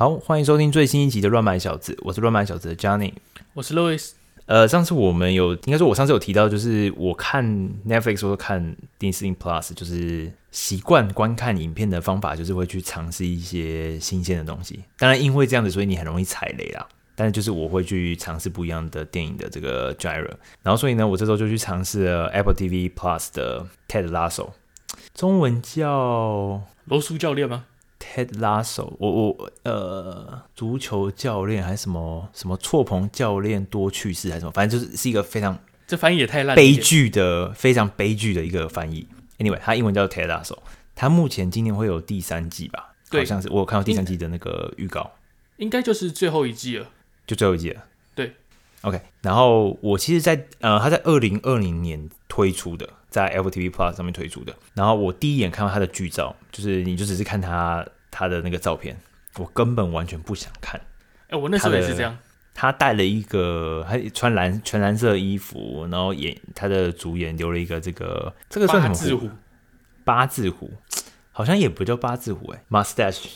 好，欢迎收听最新一集的《乱买小子》，我是乱买小子的 Johnny，我是 Louis。呃，上次我们有，应该说，我上次有提到，就是我看 Netflix 或者看 Disney Plus，就是习惯观看影片的方法，就是会去尝试一些新鲜的东西。当然，因为这样子，所以你很容易踩雷啦。但是，就是我会去尝试不一样的电影的这个 genre。然后，所以呢，我这周就去尝试了 Apple TV Plus 的 Ted Lasso，中文叫罗叔教练吗？Ted Lasso，我我呃，足球教练还是什么什么错棚教练多去世还是什么，反正就是是一个非常这翻译也太烂，悲剧的非常悲剧的一个翻译。Anyway，它英文叫 Ted Lasso，它目前今年会有第三季吧？对，好像是我有看到第三季的那个预告，应该就是最后一季了，就最后一季了。对，OK。然后我其实在，在呃，它在二零二零年推出的。在 Apple TV Plus 上面推出的，然后我第一眼看到他的剧照，就是你就只是看他他的那个照片，我根本完全不想看。哎、欸，我那时候也是这样。他带了一个，他穿蓝全蓝色衣服，然后眼他的主演留了一个这个这个算什么？八字胡。八字胡，好像也不叫八字胡，哎，mustache。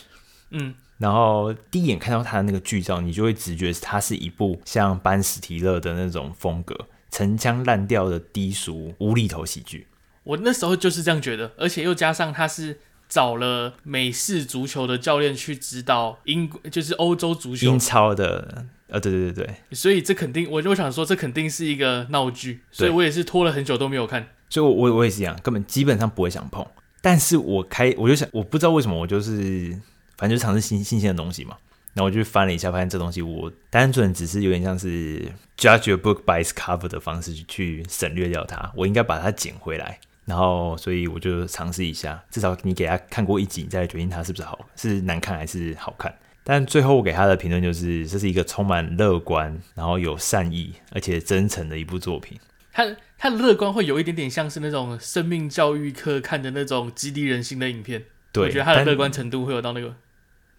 嗯。然后第一眼看到他的那个剧照，你就会直觉他是一部像班史提勒的那种风格。陈腔滥调的低俗无厘头喜剧，我那时候就是这样觉得，而且又加上他是找了美式足球的教练去指导英，就是欧洲足球。英超的，呃，对对对对，所以这肯定，我就想说这肯定是一个闹剧，所以我也是拖了很久都没有看，所以我我我也是一样，根本基本上不会想碰，但是我开我就想，我不知道为什么我就是反正就尝试新新鲜的东西嘛。然后我就翻了一下，发现这东西我单纯只是有点像是 judge a book by its cover 的方式去省略掉它，我应该把它捡回来。然后，所以我就尝试一下，至少你给他看过一集，你再来决定他是不是好，是难看还是好看。但最后我给他的评论就是，这是一个充满乐观，然后有善意而且真诚的一部作品。他他的乐观会有一点点像是那种生命教育课看的那种激励人心的影片。对，我觉得他的乐观程度会有到那个。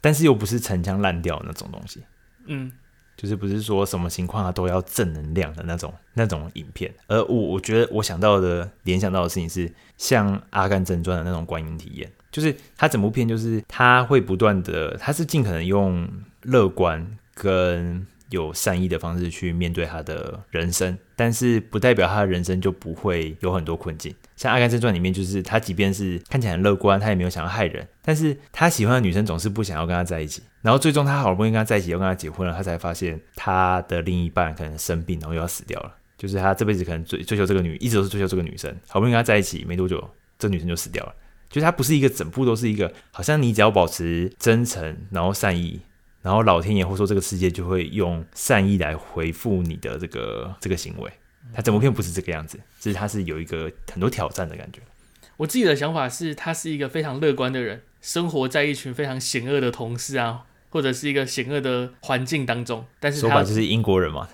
但是又不是陈腔滥调那种东西，嗯，就是不是说什么情况啊都要正能量的那种那种影片。而我我觉得我想到的联想到的事情是像《阿甘正传》的那种观影体验，就是他整部片就是他会不断的，他是尽可能用乐观跟。有善意的方式去面对他的人生，但是不代表他的人生就不会有很多困境。像《阿甘正传》里面，就是他即便是看起来很乐观，他也没有想要害人，但是他喜欢的女生总是不想要跟他在一起。然后最终他好不容易跟他在一起，要跟他结婚了，他才发现他的另一半可能生病，然后又要死掉了。就是他这辈子可能追追求这个女，一直都是追求这个女生，好不容易跟他在一起没多久，这女生就死掉了。就是他不是一个整部都是一个，好像你只要保持真诚，然后善意。然后老天爷或说这个世界就会用善意来回复你的这个这个行为，他整部片不是这个样子，就是他是有一个很多挑战的感觉。我自己的想法是，他是一个非常乐观的人，生活在一群非常险恶的同事啊，或者是一个险恶的环境当中。但是他说白就是英国人嘛，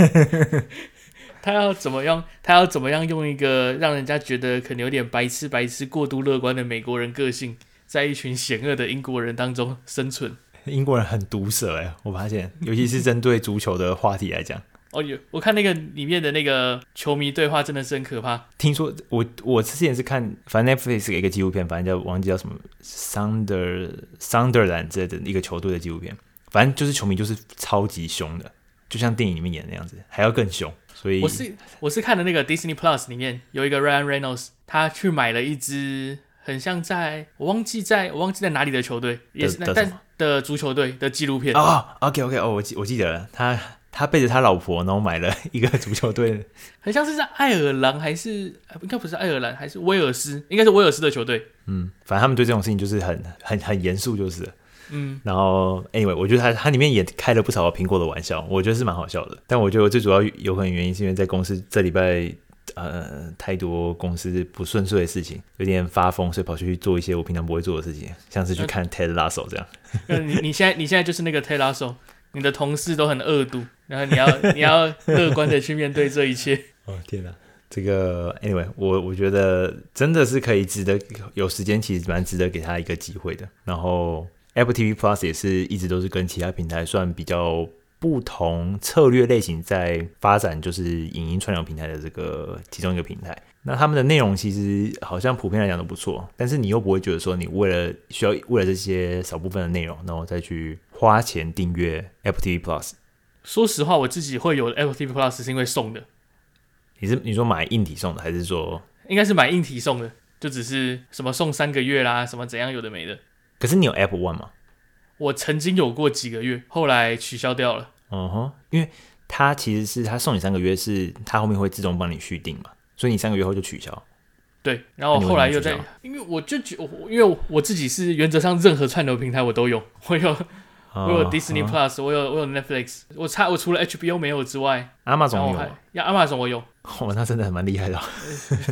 他要怎么样？他要怎么样用一个让人家觉得可能有点白痴、白痴、过度乐观的美国人个性，在一群险恶的英国人当中生存？英国人很毒舌哎，我发现，尤其是针对足球的话题来讲。哦，有我看那个里面的那个球迷对话，真的是很可怕。听说我我之前是看，反正 Netflix 给一个纪录片，反正叫忘记叫什么 Sunder Sunderland 之类的一个球队的纪录片，反正就是球迷就是超级凶的，就像电影里面演的那样子，还要更凶。所以我是我是看的那个 Disney Plus 里面有一个 Ryan Reynolds，他去买了一支。很像在我忘记在我忘记在哪里的球队，也是但的足球队的纪录片哦。OK OK 哦，我记我记得了，他他背着他老婆，然后买了一个足球队，很像是在爱尔兰还是应该不是爱尔兰，还是威尔斯，应该是威尔斯的球队。嗯，反正他们对这种事情就是很很很严肃，就是嗯。然后 Anyway，我觉得他他里面也开了不少苹果的玩笑，我觉得是蛮好笑的。但我觉得最主要有可能原因是因为在公司这礼拜。呃，太多公司不顺遂的事情，有点发疯，所以跑去做一些我平常不会做的事情，像是去看 Ted Lasso 这样。嗯、你你现在你现在就是那个 Ted Lasso，你的同事都很恶毒，然后你要 你要乐观的去面对这一切。哦天哪，这个 Anyway，我我觉得真的是可以值得有时间，其实蛮值得给他一个机会的。然后 Apple TV Plus 也是一直都是跟其他平台算比较。不同策略类型在发展，就是影音串流平台的这个其中一个平台。那他们的内容其实好像普遍来讲都不错，但是你又不会觉得说你为了需要为了这些少部分的内容，然后再去花钱订阅 Apple TV Plus。说实话，我自己会有 Apple TV Plus 是因为送的。你是你说买硬体送的，还是说应该是买硬体送的？就只是什么送三个月啦，什么怎样有的没的。可是你有 Apple One 吗？我曾经有过几个月，后来取消掉了。嗯哼，因为它其实是它送你三个月，是它后面会自动帮你续订嘛。所以你三个月后就取消，对，然后后来又在，因为我就觉，因为我自己是原则上任何串流平台我都有，我有，我有 Disney Plus，我有我有 Netflix，我差我除了 HBO 没有之外，Amazon 有，呀，Amazon 我有，哦，那真的蛮厉害的，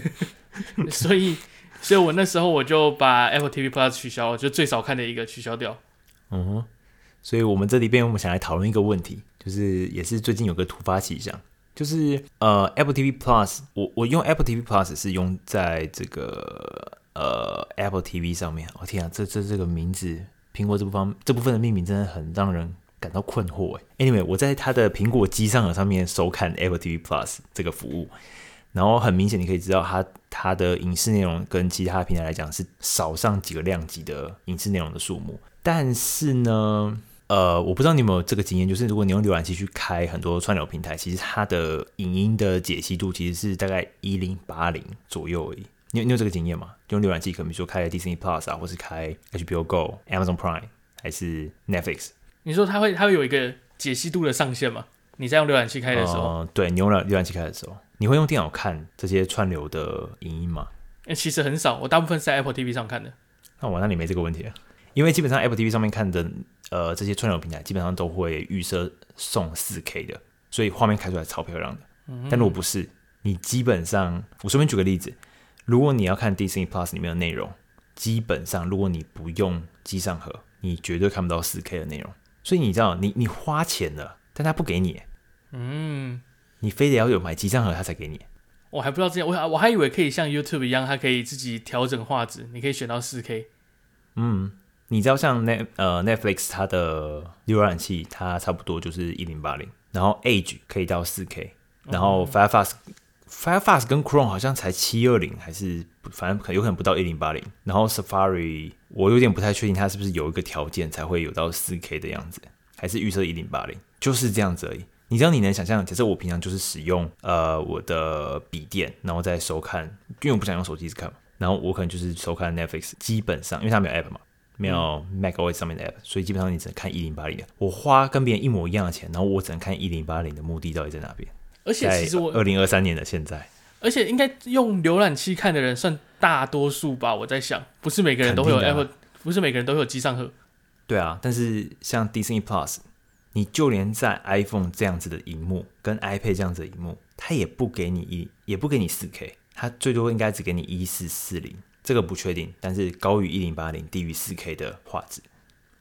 所以，所以我那时候我就把 Apple TV Plus 取消了，就最少看的一个取消掉，嗯哼，所以我们这里边我们想来讨论一个问题，就是也是最近有个突发奇想。就是呃，Apple TV Plus，我我用 Apple TV Plus 是用在这个呃 Apple TV 上面。我、天啊，这这这个名字，苹果这部分这部分的命名真的很让人感到困惑哎。Anyway，我在它的苹果机上的上面收看 Apple TV Plus 这个服务，然后很明显你可以知道它它的影视内容跟其他平台来讲是少上几个量级的影视内容的数目，但是呢。呃，我不知道你有没有这个经验，就是如果你用浏览器去开很多串流平台，其实它的影音的解析度其实是大概一零八零左右而已。你有你有这个经验吗？用浏览器，可能比如说开 Disney Plus 啊，或是开 HBO Go、Amazon Prime 还是 Netflix？你说它会它会有一个解析度的上限吗？你在用浏览器开的时候？呃、对，你用浏览器开的时候，你会用电脑看这些串流的影音吗？欸、其实很少，我大部分是在 Apple TV 上看的。那我那里没这个问题啊，因为基本上 Apple TV 上面看的。呃，这些串流平台基本上都会预设送四 K 的，所以画面开出来超漂亮的。嗯、但如果不是，你基本上，我随便举个例子，如果你要看 Disney Plus 里面的内容，基本上如果你不用机上盒，你绝对看不到四 K 的内容。所以你知道，你你花钱了，但他不给你，嗯，你非得要有买机上盒他才给你。我还不知道这样，我我还以为可以像 YouTube 一样，它可以自己调整画质，你可以选到四 K。嗯。你知道像 Net 呃 Netflix 它的浏览器，它差不多就是一零八零，然后 Edge 可以到四 K，然后 Firefox、嗯、Firefox 跟 Chrome 好像才七二零，还是反正可有可能不到一零八零，然后 Safari 我有点不太确定它是不是有一个条件才会有到四 K 的样子，还是预设一零八零，就是这样子而已。你知道你能想象，假设我平常就是使用呃我的笔电，然后再收看，因为我不想用手机看嘛，然后我可能就是收看 Netflix，基本上因为它没有 App 嘛。没有 macOS 上面的 app，所以基本上你只能看一零八零的。我花跟别人一模一样的钱，然后我只能看一零八零的目的到底在哪边？而且其实我二零二三年的现在，而且应该用浏览器看的人算大多数吧？我在想，不是每个人都会有 Apple，、啊、不是每个人都会有机上盒。对啊，但是像 Disney Plus，你就连在 iPhone 这样子的荧幕跟 iPad 这样子的荧幕，它也不给你一，也不给你四 K，它最多应该只给你一四四零。这个不确定，但是高于一零八零，低于四 K 的画质。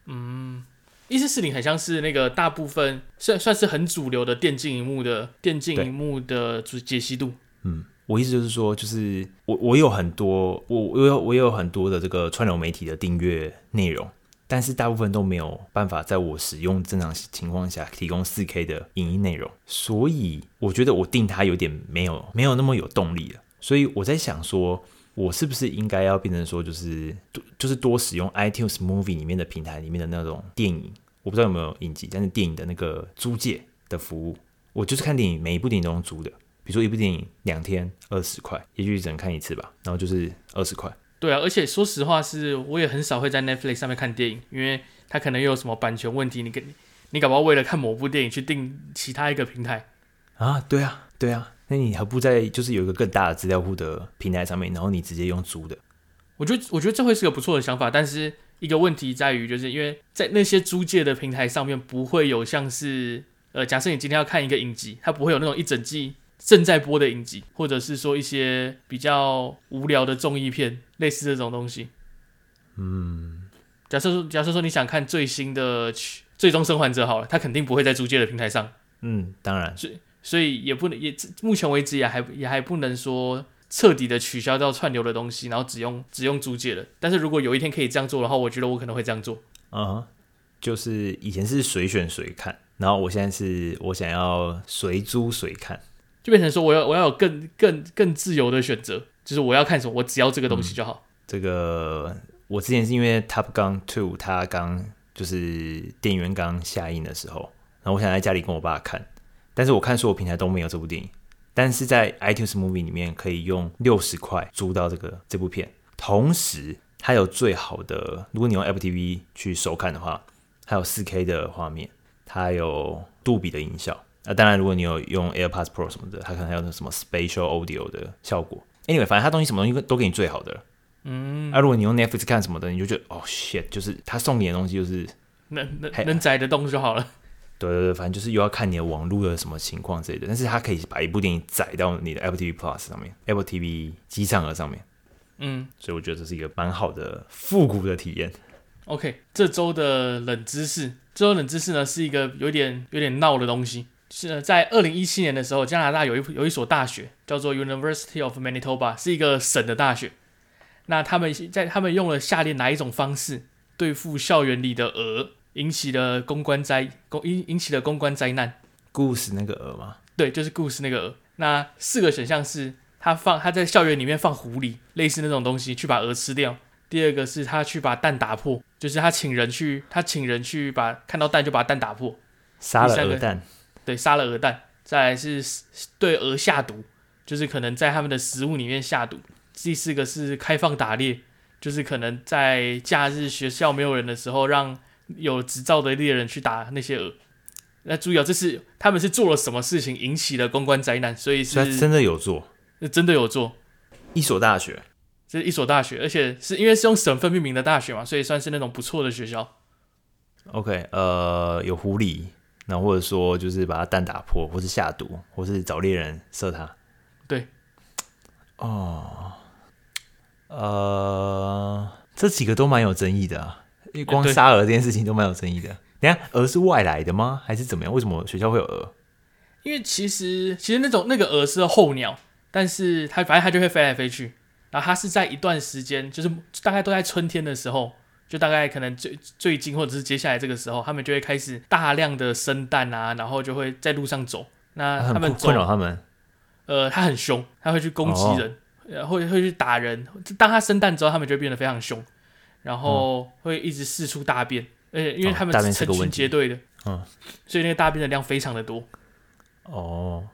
嗯，一四四零很像是那个大部分算算是很主流的电竞荧幕的电竞荧幕的解析度。嗯，我意思就是说，就是我我有很多我我有我有很多的这个串流媒体的订阅内容，但是大部分都没有办法在我使用正常情况下提供四 K 的影音内容，所以我觉得我定它有点没有没有那么有动力了。所以我在想说。我是不是应该要变成说，就是多就是多使用 iTunes Movie 里面的平台里面的那种电影？我不知道有没有影集，但是电影的那个租借的服务，我就是看电影，每一部电影都用租的。比如说一部电影两天二十块，也许只能看一次吧，然后就是二十块。对啊，而且说实话是，我也很少会在 Netflix 上面看电影，因为它可能又有什么版权问题，你给你搞不好为了看某部电影去订其他一个平台啊？对啊，对啊。那你何不在就是有一个更大的资料库的平台上面，然后你直接用租的？我觉得我觉得这会是个不错的想法，但是一个问题在于，就是因为在那些租借的平台上面，不会有像是呃，假设你今天要看一个影集，它不会有那种一整季正在播的影集，或者是说一些比较无聊的综艺片，类似这种东西。嗯，假设说假设说你想看最新的《最终生还者》好了，它肯定不会在租借的平台上。嗯，当然。是。所以也不能，也目前为止也还也还不能说彻底的取消掉串流的东西，然后只用只用租借了。但是如果有一天可以这样做的话，我觉得我可能会这样做。啊，uh-huh，就是以前是随选随看，然后我现在是我想要随租随看，就变成说我要我要有更更更自由的选择。就是我要看什么，我只要这个东西就好。嗯、这个我之前是因为 Top Gun Two 它刚就是电影院刚下映的时候，然后我想在家里跟我爸看，但是我看所有平台都没有这部电影，但是在 iTunes Movie 里面可以用六十块租到这个这部片，同时它有最好的，如果你用 Apple TV 去收看的话，还有四 K 的画面，它有杜比的音效。那、啊、当然，如果你有用 AirPods Pro 什么的，它可能还有那什么 Spatial Audio 的效果。Anyway，反正它东西什么东西都给你最好的。嗯。啊，如果你用 Netflix 看什么的，你就觉得哦 shit，就是他送你的东西就是能能能载得动就好了。对对对，反正就是又要看你的网络的什么情况之类的。但是它可以把一部电影载到你的 Apple TV Plus 上面，Apple TV 机上盒上面。嗯。所以我觉得这是一个蛮好的复古的体验。OK，这周的冷知识，这周冷知识呢是一个有点有点闹的东西。是在二零一七年的时候，加拿大有一有一所大学叫做 University of Manitoba，是一个省的大学。那他们在他们用了下列哪一种方式对付校园里的鹅，引起了公关灾公引引起了公关灾难？故事那个鹅吗？对，就是故事那个鹅。那四个选项是他放他在校园里面放狐狸，类似那种东西去把鹅吃掉。第二个是他去把蛋打破，就是他请人去他请人去把看到蛋就把蛋打破，杀了鹅蛋。对，杀了鹅蛋，再来是对鹅下毒，就是可能在他们的食物里面下毒。第四个是开放打猎，就是可能在假日学校没有人的时候，让有执照的猎人去打那些鹅。那注意哦，这是他们是做了什么事情引起了公关灾难？所以是真的有做，真的有做。一所大学，这是一所大学，而且是因为是用省份命名的大学嘛，所以算是那种不错的学校。OK，呃，有狐狸。那或者说就是把它蛋打破，或是下毒，或是找猎人射它。对，哦，呃，这几个都蛮有争议的啊，因为光杀鹅这件事情都蛮有争议的。等下，鹅是外来的吗？还是怎么样？为什么学校会有鹅？因为其实其实那种那个鹅是候鸟，但是它反正它就会飞来飞去，然后它是在一段时间，就是大概都在春天的时候。就大概可能最最近或者是接下来这个时候，他们就会开始大量的生蛋啊，然后就会在路上走。那他们困扰他们，呃，它很凶，它会去攻击人，然后会会去打人。当它生蛋之后，它们就会变得非常凶，然后会一直四处大便。而且因为他们是成群结队的，嗯，所以那个大便的量非常的多。哦，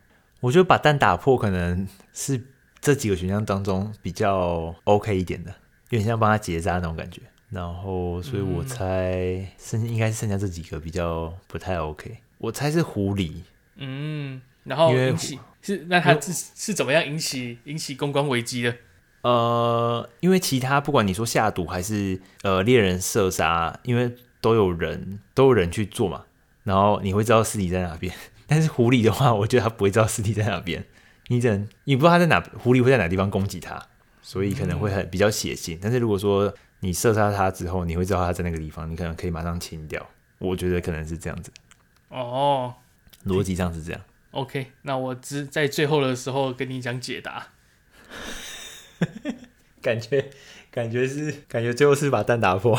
我觉得把蛋打破可能是这几个选项当中比较 OK 一点的，有点像帮他结扎那种感觉。然后，所以我猜剩应该是剩下这几个比较不太 OK。我猜是狐狸。嗯，然后引起是那他是是怎么样引起引起公关危机的？呃，因为其他不管你说下毒还是呃猎人射杀，因为都有人都有人去做嘛，然后你会知道尸体在哪边。但是狐狸的话，我觉得它不会知道尸体在哪边。你怎你不知道他在哪，狐狸会在哪地方攻击它，所以可能会很比较血腥。但是如果说你射杀它之后，你会知道它在那个地方，你可能可以马上清掉。我觉得可能是这样子。哦，逻辑上是这样。OK，那我只在最后的时候跟你讲解答。感觉感觉是感觉最后是把蛋打破。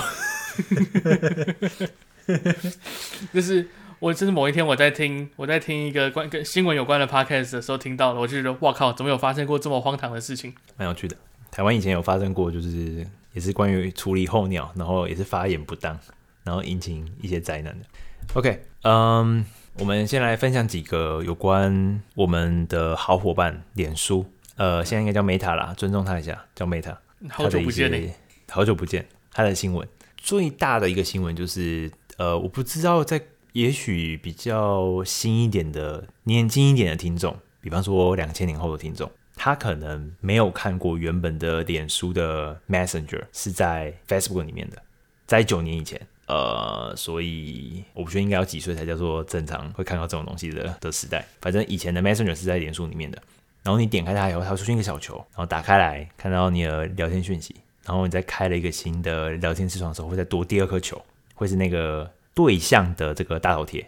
就是我就是某一天我在听我在听一个关跟新闻有关的 podcast 的时候听到了，我就觉得哇靠，怎么有发生过这么荒唐的事情？蛮有趣的。台湾以前有发生过，就是。也是关于处理候鸟，然后也是发言不当，然后引起一些灾难的。OK，嗯，我们先来分享几个有关我们的好伙伴脸书，呃，现在应该叫 Meta 啦，尊重他一下，叫 Meta。好久不见嘞，好久不见。他的新闻最大的一个新闻就是，呃，我不知道在也许比较新一点的、年轻一点的听众，比方说两千年后的听众。他可能没有看过原本的脸书的 Messenger 是在 Facebook 里面的，在九年以前，呃，所以我不觉得应该要几岁才叫做正常会看到这种东西的的时代。反正以前的 Messenger 是在脸书里面的，然后你点开它以后，它会出现一个小球，然后打开来看到你的聊天讯息，然后你再开了一个新的聊天视窗的时候，会再多第二颗球，会是那个对象的这个大头贴，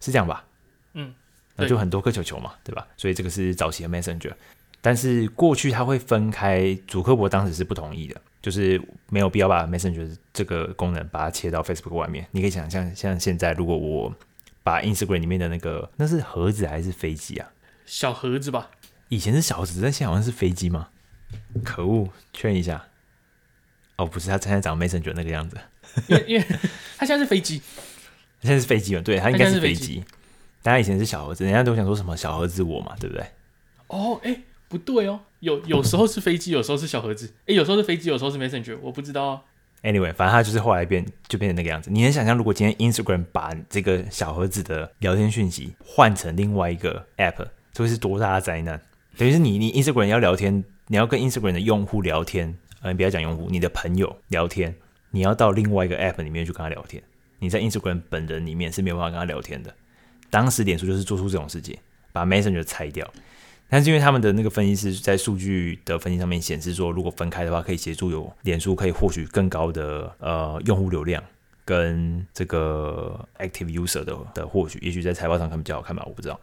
是这样吧？嗯，那就很多颗球球嘛，对吧？所以这个是早期的 Messenger。但是过去它会分开，祖克伯当时是不同意的，就是没有必要把 Messenger 这个功能把它切到 Facebook 外面。你可以想象，像现在如果我把 Instagram 里面的那个，那是盒子还是飞机啊？小盒子吧。以前是小盒子，但现在好像是飞机吗？可恶，确认一下。哦，不是，他现在长 Messenger 那个样子。因为因为他现在是飞机，现在是飞机嘛？对，他应该是飞机。大家以前是小盒子，人家都想说什么小盒子我嘛，对不对？哦，哎，不对哦，有有时候是飞机，有时候是小盒子。哎，有时候是飞机，有时候是 Messenger，我不知道啊。Anyway，反正他就是后来变就变成那个样子。你能想象，如果今天 Instagram 把这个小盒子的聊天讯息换成另外一个 App，这会是多大的灾难？等于是你你 Instagram 要聊天，你要跟 Instagram 的用户聊天，呃，你不要讲用户，你的朋友聊天，你要到另外一个 App 里面去跟他聊天。你在 Instagram 本人里面是没有办法跟他聊天的。当时脸书就是做出这种事情，把 Messenger 拆掉。但是因为他们的那个分析师在数据的分析上面显示说，如果分开的话，可以协助有脸书可以获取更高的呃用户流量跟这个 active user 的的获取，也许在财报上可能比较好看吧，我不知道。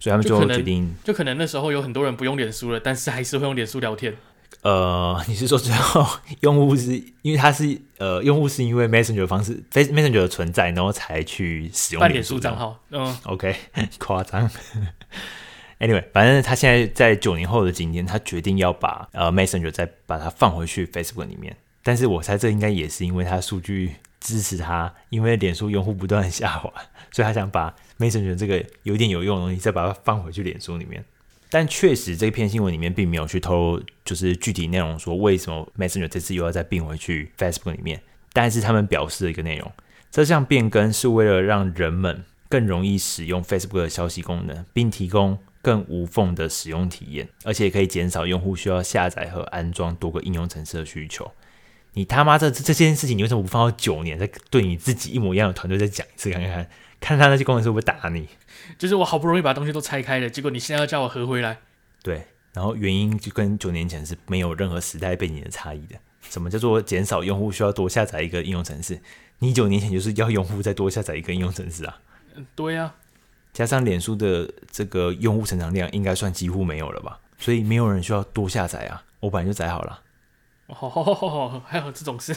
所以他们最后决定就，就可能那时候有很多人不用脸书了，但是还是会用脸书聊天。呃，你是说最后 用户是因为他是呃用户是因为 Messenger 的方式，Face Messenger 的存在，然后才去使用脸书账号？嗯，OK，夸张。Anyway，反正他现在在九年后的今天，他决定要把呃 Messenger 再把它放回去 Facebook 里面。但是我猜这应该也是因为他数据支持他，因为脸书用户不断下滑，所以他想把 Messenger 这个有点有用的东西再把它放回去脸书里面。但确实这篇新闻里面并没有去透露，就是具体内容说为什么 Messenger 这次又要再并回去 Facebook 里面。但是他们表示了一个内容，这项变更是为了让人们更容易使用 Facebook 的消息功能，并提供。更无缝的使用体验，而且可以减少用户需要下载和安装多个应用程式的需求。你他妈这这件事情，你为什么不放到九年再对你自己一模一样的团队再讲一次看看，看他那些工程师会不会打你？就是我好不容易把东西都拆开了，结果你现在要叫我合回来？对，然后原因就跟九年前是没有任何时代背景的差异的。什么叫做减少用户需要多下载一个应用程式？你九年前就是要用户再多下载一个应用程式啊？嗯，对呀。加上脸书的这个用户成长量应该算几乎没有了吧，所以没有人需要多下载啊。我本来就载好了。哦，还有这种事，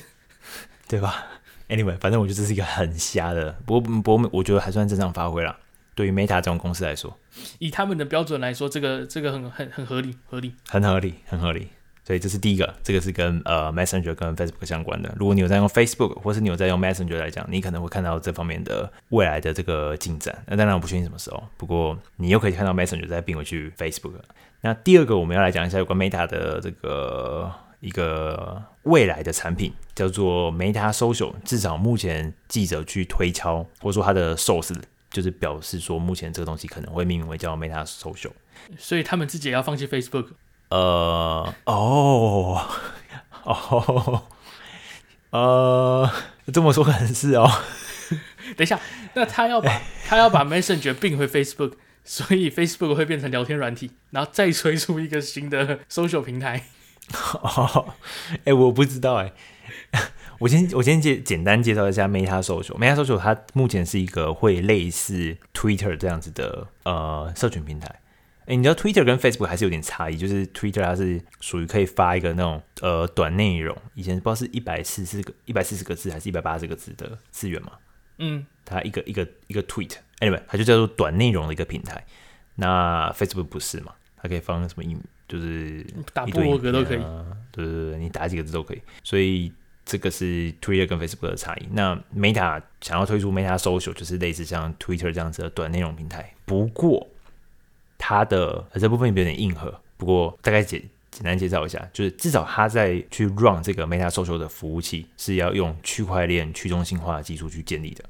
对吧？Anyway，反正我觉得这是一个很瞎的，不过不过我觉得还算正常发挥了。对于 Meta 这种公司来说，以他们的标准来说，这个这个很很很合理，合理，很合理，很合理。所以这是第一个，这个是跟呃 Messenger 跟 Facebook 相关的。如果你有在用 Facebook，或是你有在用 Messenger 来讲，你可能会看到这方面的未来的这个进展。那当然我不确定什么时候，不过你又可以看到 Messenger 再并回去 Facebook。那第二个我们要来讲一下有关 Meta 的这个一个未来的产品，叫做 Meta Social。至少目前记者去推敲，或者说他的 source 就是表示说，目前这个东西可能会命名为叫 Meta Social。所以他们自己也要放弃 Facebook。呃哦哦呃，这么说可能是哦。等一下，那他要把 他要把 Messenger 并回 Facebook，所以 Facebook 会变成聊天软体，然后再推出一个新的 social 平台。哦，哎，我不知道哎。我先我先介简单介绍一下 Meta Social。Meta Social 它目前是一个会类似 Twitter 这样子的呃社群平台。哎，你知道 Twitter 跟 Facebook 还是有点差异，就是 Twitter 它是属于可以发一个那种呃短内容，以前不知道是一百四十个一百四十个字还是一百八十个字的资源嘛？嗯，它一个一个一个 tweet，anyway，它就叫做短内容的一个平台。那 Facebook 不是嘛？它可以放什么音，就是打部落格都可以，对对对，你打几个字都可以。所以这个是 Twitter 跟 Facebook 的差异。那 Meta 想要推出 Meta Social，就是类似像 Twitter 这样子的短内容平台，不过。它的这部分有点硬核，不过大概简简单介绍一下，就是至少它在去 run 这个 Meta Social 的服务器是要用区块链去中心化的技术去建立的。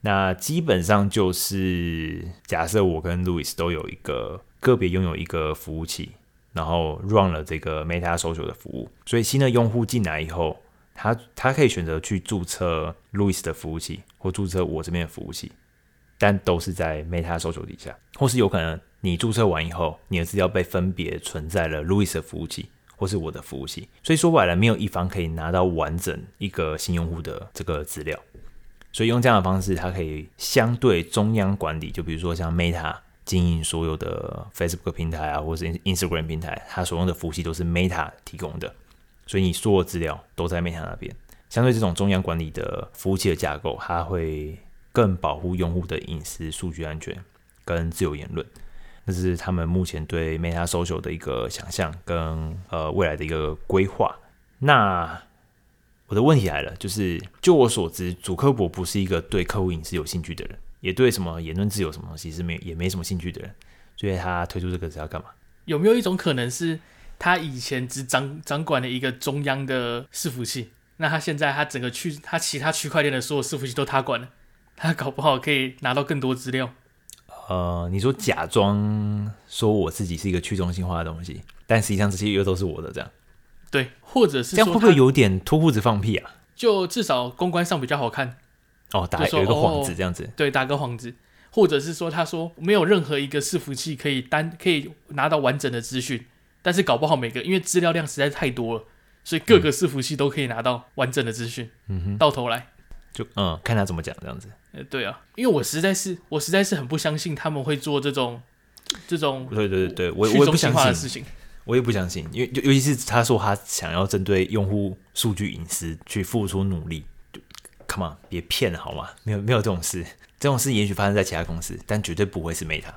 那基本上就是假设我跟 Louis 都有一个个别拥有一个服务器，然后 run 了这个 Meta so 九的服务，所以新的用户进来以后，他他可以选择去注册 Louis 的服务器，或注册我这边的服务器，但都是在 Meta 搜索底下，或是有可能。你注册完以后，你的资料被分别存在了 Louis 的服务器或是我的服务器，所以说白了，没有一方可以拿到完整一个新用户的这个资料。所以用这样的方式，它可以相对中央管理。就比如说像 Meta 经营所有的 Facebook 平台啊，或是 Instagram 平台，它所用的服务器都是 Meta 提供的，所以你所有资料都在 Meta 那边。相对这种中央管理的服务器的架构，它会更保护用户的隐私、数据安全跟自由言论。那是他们目前对 Meta Social 的一个想象跟呃未来的一个规划。那我的问题来了，就是就我所知，祖克伯不是一个对客户隐私有兴趣的人，也对什么言论自由什么东西是没也没什么兴趣的人，所以他推出这个是要干嘛？有没有一种可能是他以前只掌掌管了一个中央的伺服器，那他现在他整个区他其他区块链的所有伺服器都他管了，他搞不好可以拿到更多资料。呃，你说假装说我自己是一个去中心化的东西，但实际上这些又都是我的，这样。对，或者是这样会不会有点脱裤子放屁啊？就至少公关上比较好看。哦，打有一个幌子这样子。哦，对，打个幌子，或者是说他说没有任何一个伺服器可以单可以拿到完整的资讯，但是搞不好每个因为资料量实在太多了，所以各个伺服器都可以拿到完整的资讯。嗯哼，到头来就嗯，看他怎么讲这样子。呃，对啊，因为我实在是我实在是很不相信他们会做这种这种对对对对，我我也不相信的事情。我也不相信，因为尤尤其是他说他想要针对用户数据隐私去付出努力，就 Come on，别骗了好吗？没有没有这种事，这种事也许发生在其他公司，但绝对不会是 Meta。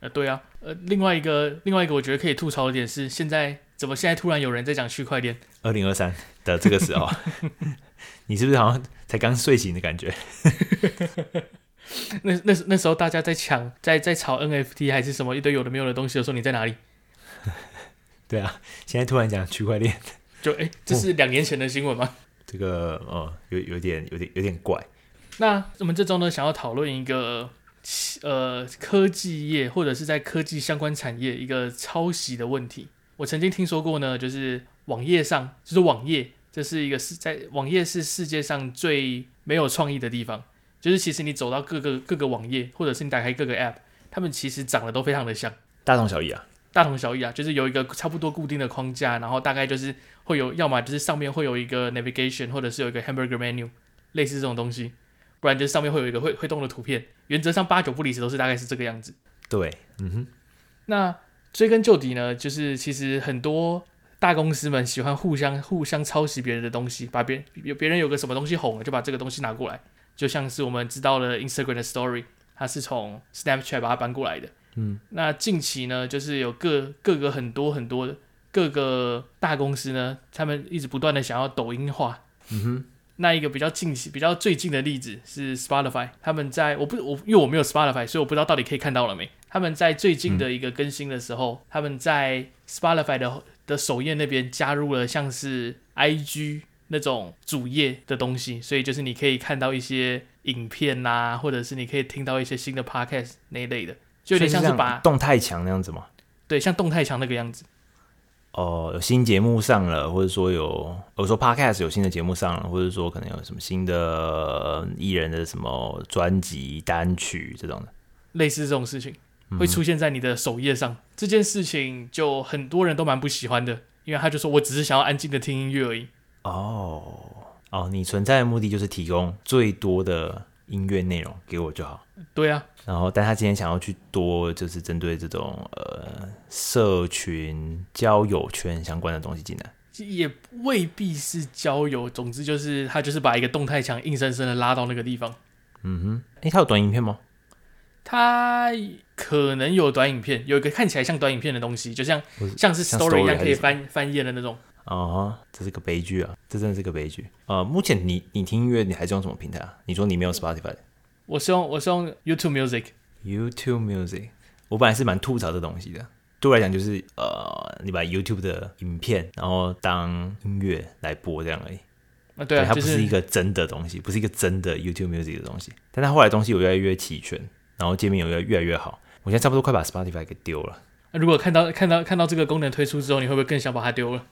呃，对啊，呃，另外一个另外一个我觉得可以吐槽的点是，现在怎么现在突然有人在讲区块链？二零二三的这个时候，你是不是好像才刚睡醒的感觉？那那那时候大家在抢，在在炒 NFT 还是什么一堆有的没有的东西的时候，你在哪里？对啊，现在突然讲区块链，就哎，这是两年前的新闻吗？这个呃，有有点有点有点怪。那我们这周呢，想要讨论一个呃科技业或者是在科技相关产业一个抄袭的问题。我曾经听说过呢，就是网页上，就是网页，这是一个是在网页是世界上最没有创意的地方。就是其实你走到各个各个网页，或者是你打开各个 App，他们其实长得都非常的像，大同小异啊。大同小异啊，就是有一个差不多固定的框架，然后大概就是会有，要么就是上面会有一个 navigation，或者是有一个 hamburger menu，类似这种东西，不然就是上面会有一个会会动的图片。原则上八九不离十都是大概是这个样子。对，嗯哼。那追根究底呢，就是其实很多大公司们喜欢互相互相抄袭别人的东西，把别有别人有个什么东西红了，就把这个东西拿过来，就像是我们知道了 Instagram 的 Story，它是从 Snapchat 把它搬过来的。嗯，那近期呢，就是有各各个很多很多的各个大公司呢，他们一直不断的想要抖音化。嗯哼，那一个比较近期、比较最近的例子是 Spotify，他们在我不我因为我没有 Spotify，所以我不知道到底可以看到了没。他们在最近的一个更新的时候，嗯、他们在 Spotify 的的首页那边加入了像是 IG 那种主页的东西，所以就是你可以看到一些影片呐、啊，或者是你可以听到一些新的 Podcast 那一类的。就有点像是把动态墙那样子吗？对，像动态墙那个样子。哦、呃，有新节目上了，或者说有，我说 Podcast 有新的节目上了，或者说可能有什么新的艺人的什么专辑单曲这种的，类似这种事情会出现在你的首页上。嗯、这件事情就很多人都蛮不喜欢的，因为他就说我只是想要安静的听音乐而已。哦哦，你存在的目的就是提供最多的音乐内容给我就好。对啊。然后，但他今天想要去多，就是针对这种呃社群交友圈相关的东西进来，也未必是交友。总之就是他就是把一个动态墙硬生生的拉到那个地方。嗯哼，诶，他有短影片吗？他可能有短影片，有一个看起来像短影片的东西，就像像是 story 一样可以翻翻页的那种。哦，这是个悲剧啊！这真的是个悲剧。呃，目前你你听音乐你还是用什么平台啊？你说你没有 Spotify。我是用我是用 YouTube Music，YouTube Music，我本来是蛮吐槽这东西的。对我来讲，就是呃，你把 YouTube 的影片然后当音乐来播这样而已。啊，对啊，它不是一个真的东西，不是一个真的 YouTube Music 的东西。但它后来东西有越来越齐全，然后界面有越越来越好。我现在差不多快把 Spotify 给丢了。那如果看到看到看到这个功能推出之后，你会不会更想把它丢了？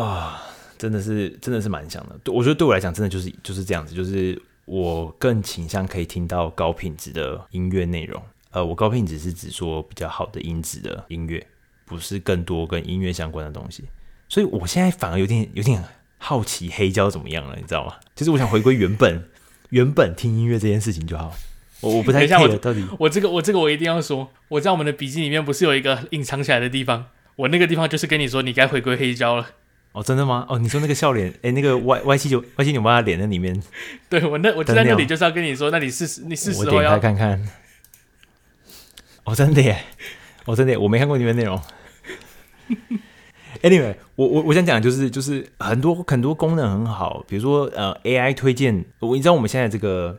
啊，真的是真的是蛮想的。我觉得对我来讲，真的就是就是这样子，就是。我更倾向可以听到高品质的音乐内容，呃，我高品质是指说比较好的音质的音乐，不是更多跟音乐相关的东西。所以我现在反而有点有点好奇黑胶怎么样了，你知道吗？就是我想回归原本 原本听音乐这件事情就好。我我不太记得到底，我这个我这个我一定要说，我在我们的笔记里面不是有一个隐藏起来的地方，我那个地方就是跟你说你该回归黑胶了。哦，真的吗？哦，你说那个笑脸，哎，那个 Y Y 七九 Y 七九八的脸在里面。对，我那我就在那里就是要跟你说，那你是你是时候要我点开看看。哦，真的耶！我、哦、真的耶我没看过里面内容。Anyway，我我我想讲的就是就是很多很多功能很好，比如说呃 AI 推荐，我你知道我们现在这个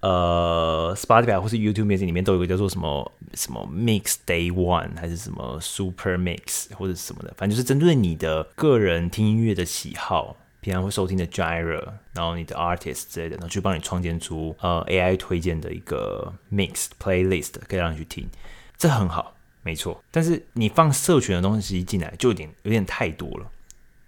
呃 Spotify 或是 YouTube Music 里面都有个叫做什么什么 Mix Day One 还是什么 Super Mix 或者什么的，反正就是针对你的个人听音乐的喜好，平常会收听的 Genre，然后你的 Artist 之类的，然后去帮你创建出呃 AI 推荐的一个 Mix Playlist，可以让你去听，这很好。没错，但是你放社群的东西进来就有点有点太多了。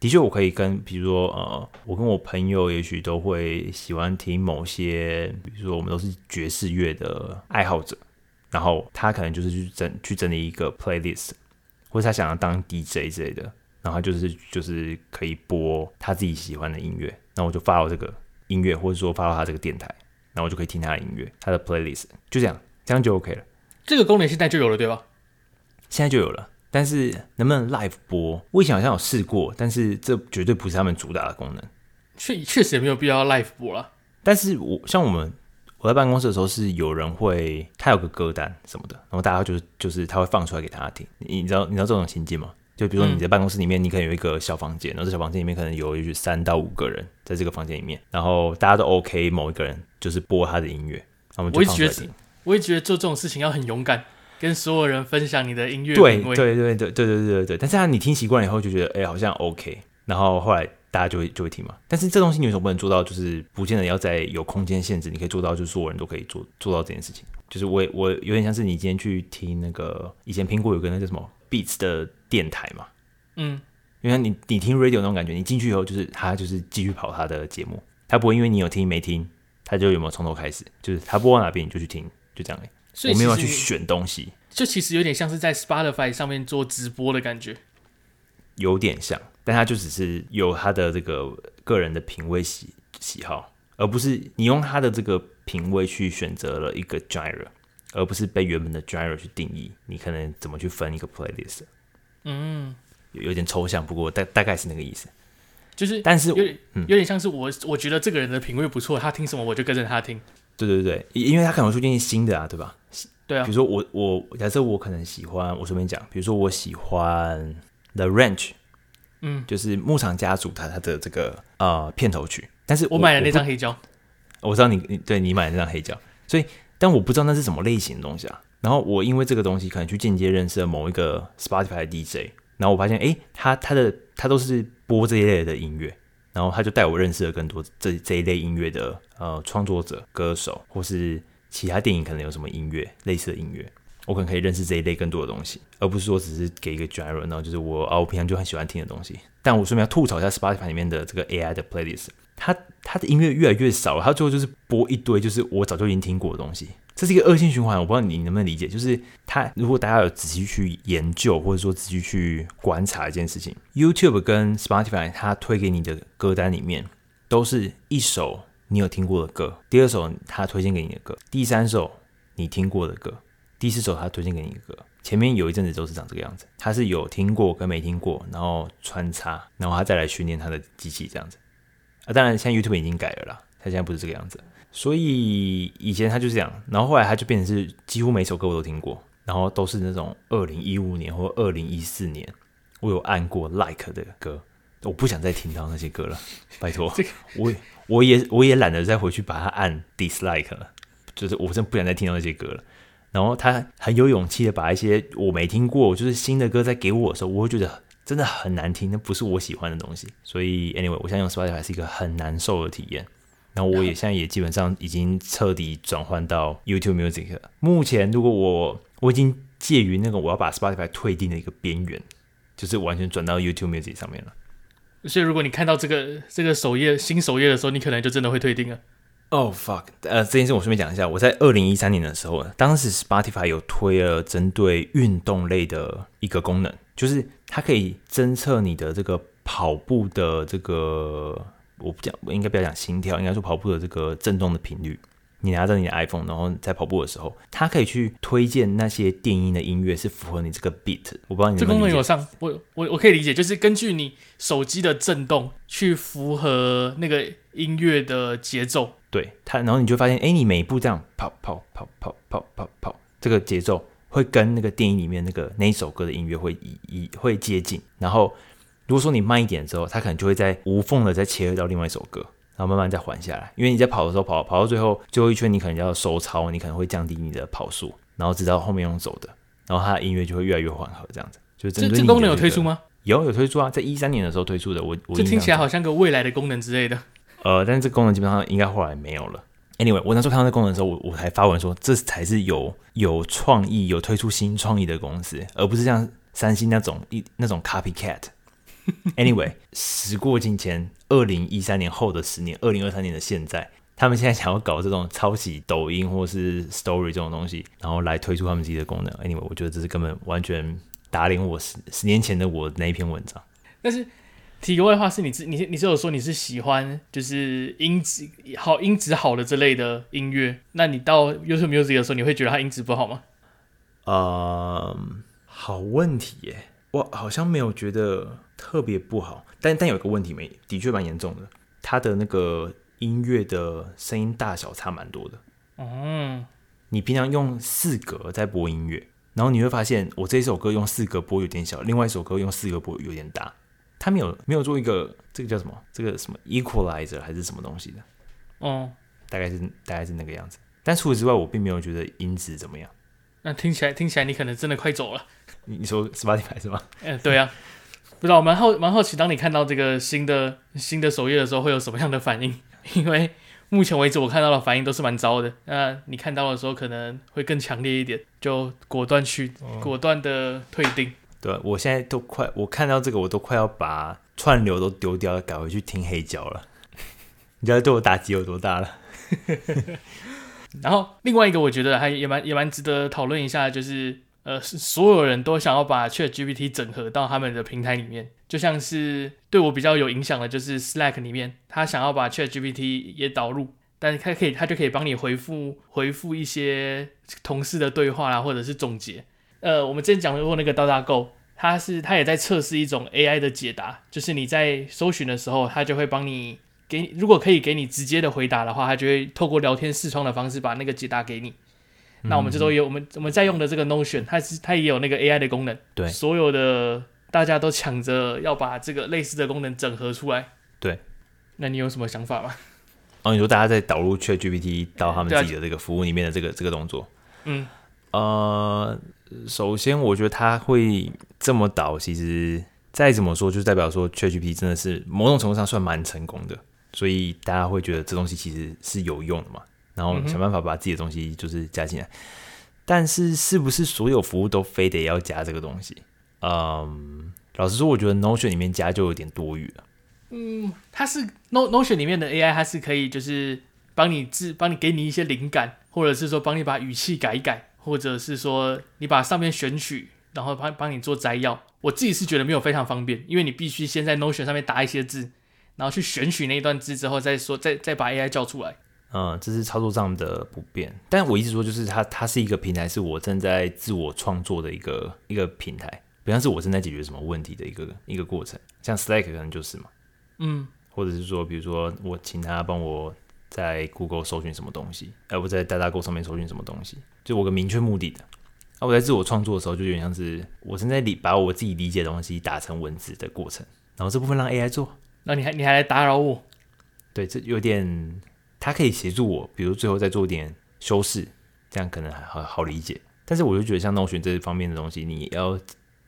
的确，我可以跟，比如说，呃，我跟我朋友也许都会喜欢听某些，比如说我们都是爵士乐的爱好者，然后他可能就是去整去整理一个 playlist，或者他想要当 DJ 之类的，然后他就是就是可以播他自己喜欢的音乐，那我就发到这个音乐，或者说发到他这个电台，然后我就可以听他的音乐，他的 playlist，就这样，这样就 OK 了。这个功能现在就有了，对吧？现在就有了，但是能不能 live 播？我以前好像有试过，但是这绝对不是他们主打的功能。确确实也没有必要 live 播了。但是我像我们我在办公室的时候，是有人会他有个歌单什么的，然后大家就是就是他会放出来给大家听。你知道你知道这种情境吗？就比如说你在办公室里面，你可能有一个小房间，然后这小房间里面可能有也许三到五个人在这个房间里面，然后大家都 OK，某一个人就是播他的音乐，我们就放出来听。我也觉得做这种事情要很勇敢。跟所有人分享你的音乐，对对对对对对对对对。但是啊，你听习惯了以后就觉得，哎、欸，好像 OK。然后后来大家就会就会听嘛。但是这东西你为什么不能做到？就是不见得要在有空间限制，你可以做到，就是所有人都可以做做到这件事情。就是我我有点像是你今天去听那个以前苹果有个那个什么 Beats 的电台嘛，嗯，因为你你听 Radio 那种感觉，你进去以后就是他就是继续跑他的节目，他不会因为你有听没听，他就有没有从头开始，就是他播到哪边你就去听，就这样哎。我没有要去选东西，就其实有点像是在 Spotify 上面做直播的感觉，有点像，但他就只是有他的这个个人的品味喜喜好，而不是你用他的这个品味去选择了一个 genre，而不是被原本的 genre 去定义，你可能怎么去分一个 playlist？嗯，有有点抽象，不过大大概是那个意思，就是，但是有点有点像是我我觉得这个人的品味不错，他听什么我就跟着他听。对对对，因为他可能出现新的啊，对吧？对啊。比如说我我假设我可能喜欢，我随便讲，比如说我喜欢 The Ranch，嗯，就是牧场家族他他的这个呃片头曲，但是我，我买了那张黑胶，我知道你你对你买了那张黑胶，所以但我不知道那是什么类型的东西啊。然后我因为这个东西可能去间接认识了某一个 Spotify 的 DJ，然后我发现哎，他他的他都是播这一类的音乐。然后他就带我认识了更多这这一类音乐的呃创作者、歌手，或是其他电影可能有什么音乐类似的音乐，我可能可以认识这一类更多的东西，而不是说只是给一个 genre，然后就是我啊我平常就很喜欢听的东西。但我顺便要吐槽一下 Spotify 里面的这个 AI 的 playlist，它它的音乐越来越少了，它最后就是播一堆就是我早就已经听过的东西。这是一个恶性循环，我不知道你能不能理解。就是它，如果大家有仔细去研究，或者说仔细去观察一件事情，YouTube 跟 Spotify 它推给你的歌单里面，都是一首你有听过的歌，第二首他推荐给你的歌，第三首你听过的歌，第四首他推荐给你的歌。前面有一阵子都是长这个样子，他是有听过跟没听过，然后穿插，然后他再来训练他的机器这样子。啊，当然现在 YouTube 已经改了啦，他现在不是这个样子。所以以前他就是这样，然后后来他就变成是几乎每首歌我都听过，然后都是那种二零一五年或二零一四年我有按过 like 的歌，我不想再听到那些歌了，拜托，我我也我也懒得再回去把它按 dislike 了，就是我真不想再听到那些歌了。然后他很有勇气的把一些我没听过，就是新的歌再给我的时候，我会觉得真的很难听，那不是我喜欢的东西。所以 anyway，我现在用 Spotify 是一个很难受的体验。然后我也现在也基本上已经彻底转换到 YouTube Music 了。目前如果我我已经介于那个我要把 Spotify 退订的一个边缘，就是完全转到 YouTube Music 上面了。所以如果你看到这个这个首页新首页的时候，你可能就真的会退订了。Oh fuck！呃，这件事我顺便讲一下，我在二零一三年的时候，当时 Spotify 有推了针对运动类的一个功能，就是它可以侦测你的这个跑步的这个。我不讲，我应该不要讲心跳，应该说跑步的这个震动的频率。你拿着你的 iPhone，然后在跑步的时候，它可以去推荐那些电音的音乐是符合你这个 beat。我不知道你。这功能有上，我我我可以理解，就是根据你手机的震动去符合那个音乐的节奏。对它，然后你就发现，哎，你每一步这样跑跑跑跑跑跑跑，这个节奏会跟那个电影里面那个那一首歌的音乐会一一会接近。然后如果说你慢一点之后，它可能就会在无缝的再切到另外一首歌，然后慢慢再缓下来。因为你在跑的时候跑跑到最后最后一圈，你可能要收操，你可能会降低你的跑速，然后直到后面用走的，然后它的音乐就会越来越缓和，这样子。就这、这功能有推出吗？有有推出啊，在一三年的时候推出的。我我这听起来好像个未来的功能之类的。呃，但是这个功能基本上应该后来没有了。Anyway，我那时候看到这功能的时候，我我才发文说，这才是有有创意、有推出新创意的公司，而不是像三星那种一那种 copycat。Anyway，时过境迁，二零一三年后的十年，二零二三年的现在，他们现在想要搞这种抄袭抖音或是 Story 这种东西，然后来推出他们自己的功能。Anyway，我觉得这是根本完全打脸我十十年前的我那一篇文章。但是。提个外话是你是你你是有说你是喜欢就是音质好音质好的这类的音乐，那你到 YouTube Music 的时候，你会觉得它音质不好吗？呃、嗯，好问题耶，我好像没有觉得特别不好，但但有一个问题没，的确蛮严重的，它的那个音乐的声音大小差蛮多的。嗯，你平常用四格在播音乐，然后你会发现我这一首歌用四格播有点小，另外一首歌用四格播有点大。他没有没有做一个这个叫什么这个什么 equalizer 还是什么东西的，哦，大概是大概是那个样子。但除此之外，我并没有觉得音质怎么样。那听起来听起来你可能真的快走了。你你说 Spotify 是吗？嗯，对啊。不知道，我蛮好蛮好奇，当你看到这个新的新的首页的时候，会有什么样的反应？因为目前为止我看到的反应都是蛮糟的。那你看到的时候可能会更强烈一点，就果断去果断的退订。对，我现在都快，我看到这个，我都快要把串流都丢掉，改回去听黑胶了。你知道对我打击有多大了？然后另外一个，我觉得还也蛮也蛮值得讨论一下，就是呃，所有人都想要把 ChatGPT 整合到他们的平台里面，就像是对我比较有影响的，就是 Slack 里面，他想要把 ChatGPT 也导入，但是他可以，他就可以帮你回复回复一些同事的对话啦，或者是总结。呃，我们之前讲过那个 DuckDuckGo，它是它也在测试一种 AI 的解答，就是你在搜寻的时候，它就会帮你给，如果可以给你直接的回答的话，它就会透过聊天视窗的方式把那个解答给你。嗯、那我们这周有我们我们在用的这个 Notion，它是它也有那个 AI 的功能。对，所有的大家都抢着要把这个类似的功能整合出来。对，那你有什么想法吗？哦，你说大家在导入 ChatGPT 到他们自己的这个服务里面的这个、啊、这个动作？嗯，呃。首先，我觉得他会这么导，其实再怎么说，就代表说 ChatGPT 真的是某种程度上算蛮成功的，所以大家会觉得这东西其实是有用的嘛，然后想办法把自己的东西就是加进来。嗯、但是，是不是所有服务都非得要加这个东西？嗯，老实说，我觉得 Notion 里面加就有点多余了。嗯，它是 No Notion 里面的 AI，它是可以就是帮你自帮你给你一些灵感，或者是说帮你把语气改一改。或者是说你把上面选取，然后帮帮你做摘要，我自己是觉得没有非常方便，因为你必须先在 Notion 上面打一些字，然后去选取那一段字之后再说，再再把 AI 叫出来。嗯，这是操作上的不便。但我一直说，就是它它是一个平台，是我正在自我创作的一个一个平台，不像是我正在解决什么问题的一个一个过程。像 Slack 可能就是嘛，嗯，或者是说，比如说我请他帮我。在 Google 搜寻什么东西，而不在 DuckDuckGo 上面搜寻什么东西，就我个明确目的的。那我在自我创作的时候，就有点像是我正在理把我自己理解的东西打成文字的过程，然后这部分让 AI 做。那你还你还来打扰我？对，这有点，它可以协助我，比如最后再做点修饰，这样可能还好好理解。但是我就觉得像 Notion 这方面的东西，你要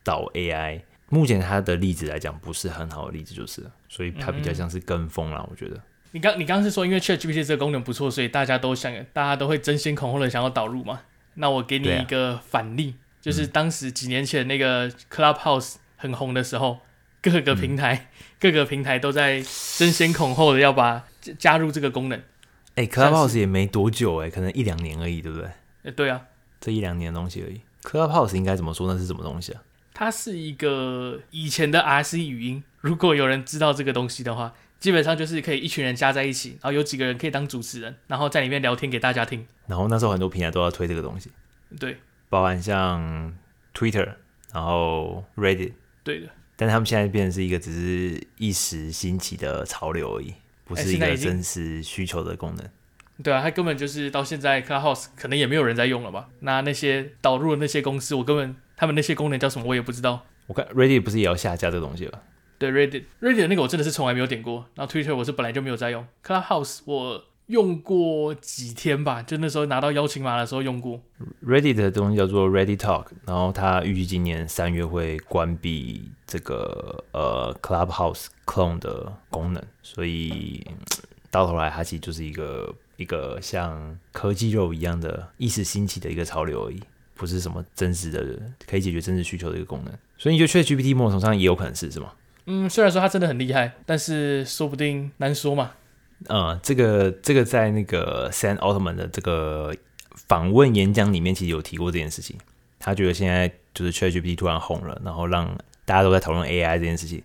导 AI，目前它的例子来讲不是很好的例子，就是，所以它比较像是跟风啦，我觉得。你刚你刚是说，因为 ChatGPT 这个功能不错，所以大家都想，大家都会争先恐后的想要导入嘛？那我给你一个反例，就是当时几年前那个 Clubhouse 很红的时候，各个平台、各个平台都在争先恐后的要把加入这个功能。哎、欸、，Clubhouse 也没多久哎、欸，可能一两年而已，对不对？欸、对啊，这一两年的东西而已。Clubhouse 应该怎么说？那是什么东西啊？它是一个以前的 RC 语音，如果有人知道这个东西的话。基本上就是可以一群人加在一起，然后有几个人可以当主持人，然后在里面聊天给大家听。然后那时候很多平台都要推这个东西，对，包含像 Twitter，然后 Reddit，对的。但他们现在变成是一个只是一时兴起的潮流而已，不是一个真实需求的功能。对啊，它根本就是到现在 Clubhouse 可能也没有人在用了吧？那那些导入的那些公司，我根本他们那些功能叫什么我也不知道。我看 Reddit 不是也要下架这个东西了？对，Reddit Reddit 的那个我真的是从来没有点过。然后 Twitter 我是本来就没有在用，Clubhouse 我用过几天吧，就那时候拿到邀请码的时候用过。Reddit 的东西叫做 Ready Talk，然后它预计今年三月会关闭这个呃 Clubhouse clone 的功能，所以到头来它其实就是一个一个像科技肉一样的一时兴起的一个潮流而已，不是什么真实的可以解决真实需求的一个功能。所以你觉得 ChatGPT 某种程度上也有可能是，是吗？嗯，虽然说它真的很厉害，但是说不定难说嘛。呃，这个这个在那个 Sam Altman 的这个访问演讲里面，其实有提过这件事情。他觉得现在就是 ChatGPT 突然红了，然后让大家都在讨论 AI 这件事情。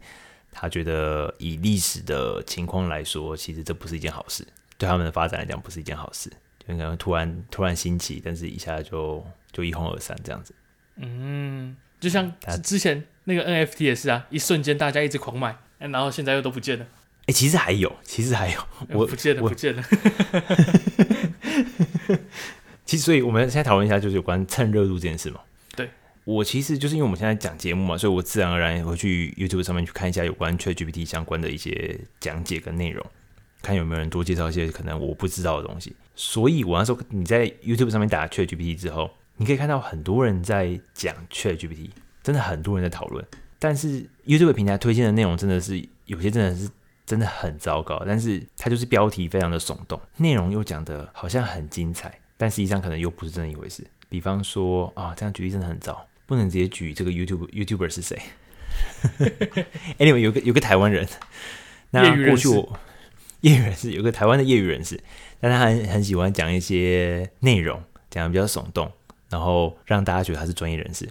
他觉得以历史的情况来说，其实这不是一件好事，对他们的发展来讲不是一件好事。就可能突然突然兴起，但是一下就就一哄而散这样子。嗯，就像之前那个 NFT 也是啊，一瞬间大家一直狂买，然后现在又都不见了。哎、欸，其实还有，其实还有，我不见了，不见了。其实，所以我们现在讨论一下，就是有关蹭热度这件事嘛。对，我其实就是因为我们现在讲节目嘛，所以我自然而然也会去 YouTube 上面去看一下有关 ChatGPT 相关的一些讲解跟内容，看有没有人多介绍一些可能我不知道的东西。所以，我那时候你在 YouTube 上面打 ChatGPT 之后，你可以看到很多人在讲 ChatGPT，真的很多人在讨论。但是 YouTube 平台推荐的内容真的是有些真的是。真的很糟糕，但是它就是标题非常的耸动，内容又讲的好像很精彩，但实际上可能又不是真的一回事。比方说啊，这样举例真的很糟，不能直接举这个 YouTube YouTuber 是谁。Anyway，有个有个台湾人，那过去我业余人士有个台湾的业余人士，但他很很喜欢讲一些内容，讲的比较耸动，然后让大家觉得他是专业人士。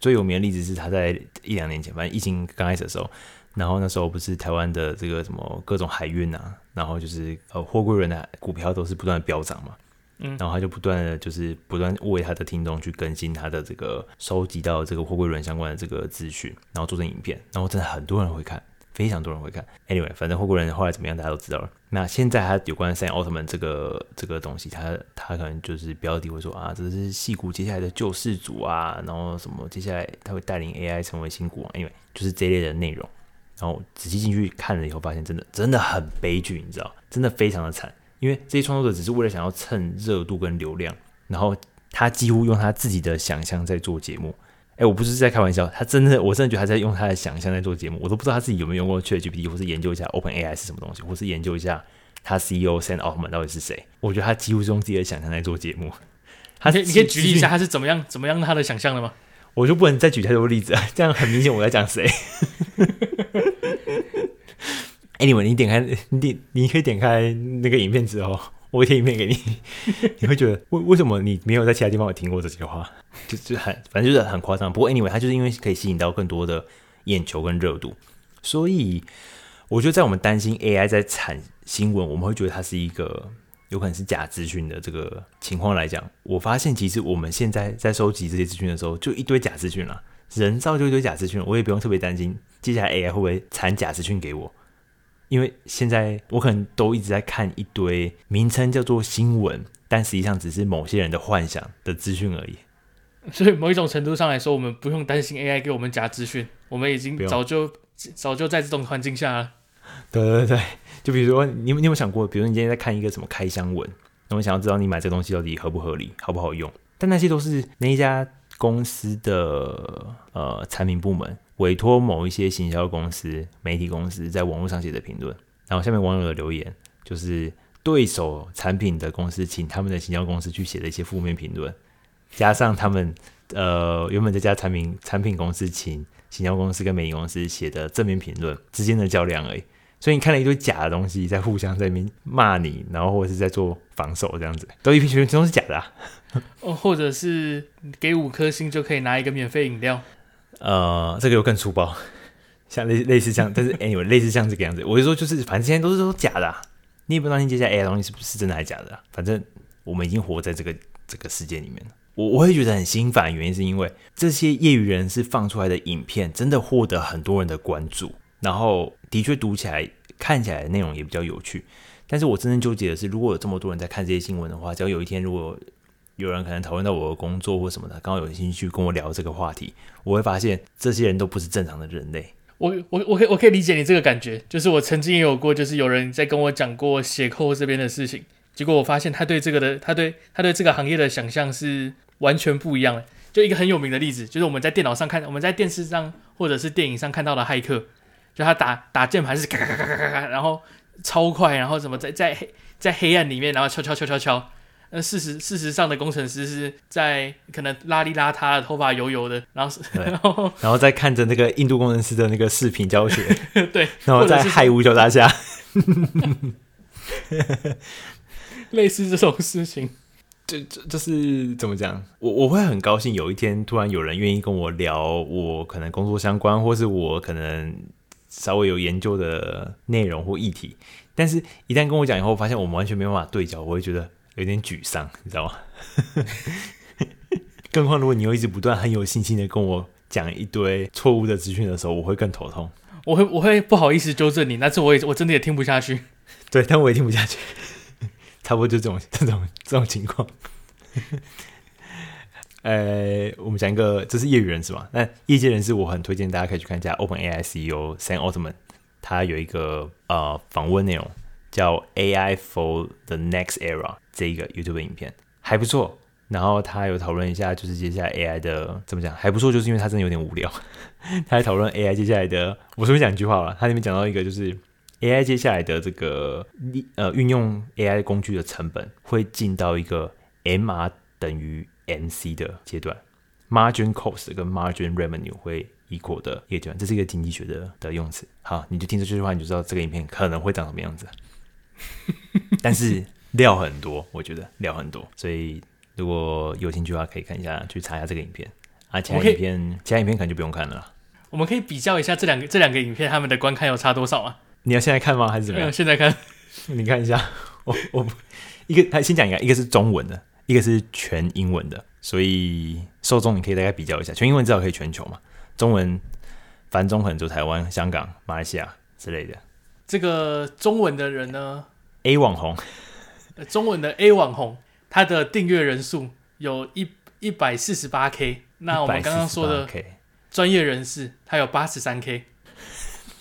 最有名的例子是他在一两年前，反正疫情刚开始的时候。然后那时候不是台湾的这个什么各种海运啊，然后就是呃货柜轮的股票都是不断的飙涨嘛，嗯，然后他就不断的就是不断为他的听众去更新他的这个收集到这个货柜轮相关的这个资讯，然后做成影片，然后真的很多人会看，非常多人会看。Anyway，反正货柜轮后来怎么样，大家都知道了。那现在他有关 Sam Altman 这个这个东西，他他可能就是标题会说啊，这是戏骨接下来的救世主啊，然后什么接下来他会带领 AI 成为新股王，Anyway，就是这一类的内容。然后仔细进去看了以后，发现真的真的很悲剧，你知道，真的非常的惨。因为这些创作者只是为了想要蹭热度跟流量，然后他几乎用他自己的想象在做节目。哎，我不是在开玩笑，他真的，我真的觉得他在用他的想象在做节目。我都不知道他自己有没有用过 ChatGPT，或是研究一下 OpenAI 是什么东西，或是研究一下他 CEO Sam Altman 到底是谁。我觉得他几乎是用自己的想象在做节目。他你可以举例一下他是怎么样怎么样他的想象的吗？我就不能再举太多例子啊，这样很明显我在讲谁。Anyway，你点开你点，你可以点开那个影片之后，我贴影片给你，你会觉得为为什么你没有在其他地方有听过这些话？就就很反正就是很夸张。不过 Anyway，它就是因为可以吸引到更多的眼球跟热度，所以我觉得在我们担心 AI 在产新闻，我们会觉得它是一个有可能是假资讯的这个情况来讲，我发现其实我们现在在收集这些资讯的时候，就一堆假资讯了，人造就一堆假资讯，我也不用特别担心接下来 AI 会不会产假资讯给我。因为现在我可能都一直在看一堆名称叫做新闻，但实际上只是某些人的幻想的资讯而已。所以某一种程度上来说，我们不用担心 AI 给我们假资讯，我们已经早就早就在这种环境下了。对对对，就比如说你你有没有想过，比如说你今天在看一个什么开箱文，那我想要知道你买这东西到底合不合理，好不好用？但那些都是那一家公司的呃产品部门。委托某一些行销公司、媒体公司在网络上写的评论，然后下面网友的留言就是对手产品的公司请他们的行销公司去写的一些负面评论，加上他们呃原本这家产品产品公司请行销公司跟媒体公司写的正面评论之间的较量而已。所以你看了一堆假的东西在互相在那边骂你，然后或者是在做防守这样子，都一批全都是假的啊。哦，或者是给五颗星就可以拿一个免费饮料。呃，这个又更粗暴，像类类似像，但是 anyway 类似像这个样子。我就说，就是反正现在都是都假的，你也不担心接下来 AI 东西是不是真的还是假的，反正我们已经活在这个这个世界里面了。我我会觉得很心烦，原因是因为这些业余人士放出来的影片真的获得很多人的关注，然后的确读起来看起来内容也比较有趣，但是我真正纠结的是，如果有这么多人在看这些新闻的话，只要有一天如果有人可能讨论到我的工作或什么的，刚好有兴趣跟我聊这个话题，我会发现这些人都不是正常的人类。我我我可以我可以理解你这个感觉，就是我曾经也有过，就是有人在跟我讲过写扣这边的事情，结果我发现他对这个的，他对他对这个行业的想象是完全不一样的。就一个很有名的例子，就是我们在电脑上看，我们在电视上或者是电影上看到的骇客，就他打打键盘是咔咔咔咔咔咔，然后超快，然后什么在在黑在黑暗里面，然后敲敲敲敲敲。那事实事实上的工程师是在可能邋里邋遢的头发油油的，然后 然后然后再看着那个印度工程师的那个视频教学，对，然后再害五角大厦，类似这种事情，就就就是怎么讲，我我会很高兴有一天突然有人愿意跟我聊我可能工作相关，或是我可能稍微有研究的内容或议题，但是一旦跟我讲以后，发现我们完全没办法对焦，我会觉得。有点沮丧，你知道吗？更何况如果你又一直不断很有信心的跟我讲一堆错误的资讯的时候，我会更头痛。我会我会不好意思纠正你，那次我也我真的也听不下去。对，但我也听不下去。差不多就这种 这种这种情况。呃，我们讲一个，这是业余人士嘛？那业界人士，我很推荐大家可以去看一下 OpenAI CEO Sam Altman，他有一个呃访问内容。叫 AI for the Next Era 这一个 YouTube 影片。还不错，然后他有讨论一下，就是接下来 AI 的怎么讲还不错，就是因为他真的有点无聊，他还讨论 AI 接下来的，我随便讲一句话吧，他里面讲到一个就是 AI 接下来的这个呃运用 AI 工具的成本会进到一个 MR 等于 MC 的阶段，Margin Cost 跟 Margin Revenue 会 equal 的一个阶段，这是一个经济学的的用词。好，你就听这句话，你就知道这个影片可能会长什么样子。但是料很多，我觉得料很多，所以如果有兴趣的话，可以看一下，去查一下这个影片啊。其他影片，其他影片可能就不用看了。我们可以比较一下这两个这两个影片，他们的观看有差多少啊？你要现在看吗？还是怎么样？现在看，你看一下。我我一个，他先讲一个，一个是中文的，一个是全英文的，所以受众你可以大概比较一下。全英文至少可以全球嘛，中文繁中可能就台湾、香港、马来西亚之类的。这个中文的人呢，A 网红，中文的 A 网红，他的订阅人数有一一百四十八 K。那我们刚刚说的专业人士，他有八十三 K。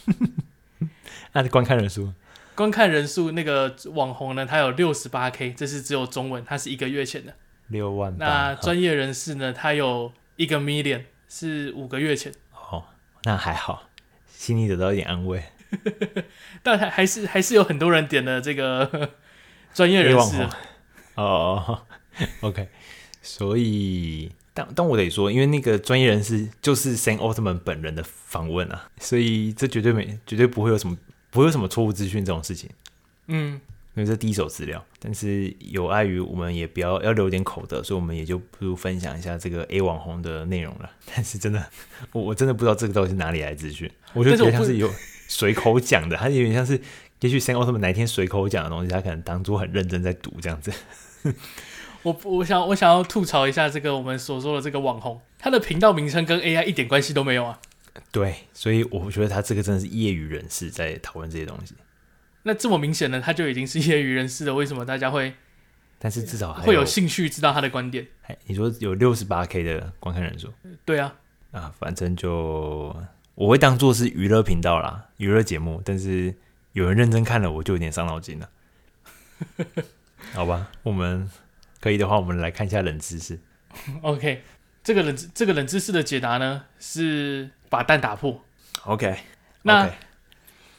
那的观看人数，观看人数那个网红呢，他有六十八 K，这是只有中文，他是一个月前的六万。那专业人士呢，他有一个 million，是五个月前。哦，那还好，心里得到一点安慰。但还还是还是有很多人点了这个 专业人士哦，OK，所以但但我得说，因为那个专业人士就是 Sam Altman 本人的访问啊，所以这绝对没绝对不会有什么不会有什么错误资讯这种事情，嗯，因为这第一手资料。但是有碍于我们也不要要留点口德，所以我们也就不如分享一下这个 A 网红的内容了。但是真的，我我真的不知道这个到底是哪里来资讯，我就觉得好像是有。随口讲的，他有点像是，也许 Sam Altman 哪一天随口讲的东西，他可能当初很认真在读这样子。我我想我想要吐槽一下这个我们所说的这个网红，他的频道名称跟 AI 一点关系都没有啊。对，所以我觉得他这个真的是业余人士在讨论这些东西。那这么明显呢，他就已经是业余人士了，为什么大家会？但是至少还有会有兴趣知道他的观点。你说有六十八 K 的观看人数？对啊。啊，反正就。我会当做是娱乐频道啦，娱乐节目，但是有人认真看了，我就有点伤脑筋了。好吧，我们可以的话，我们来看一下冷知识。OK，这个冷这个冷知识的解答呢，是把蛋打破。OK，那.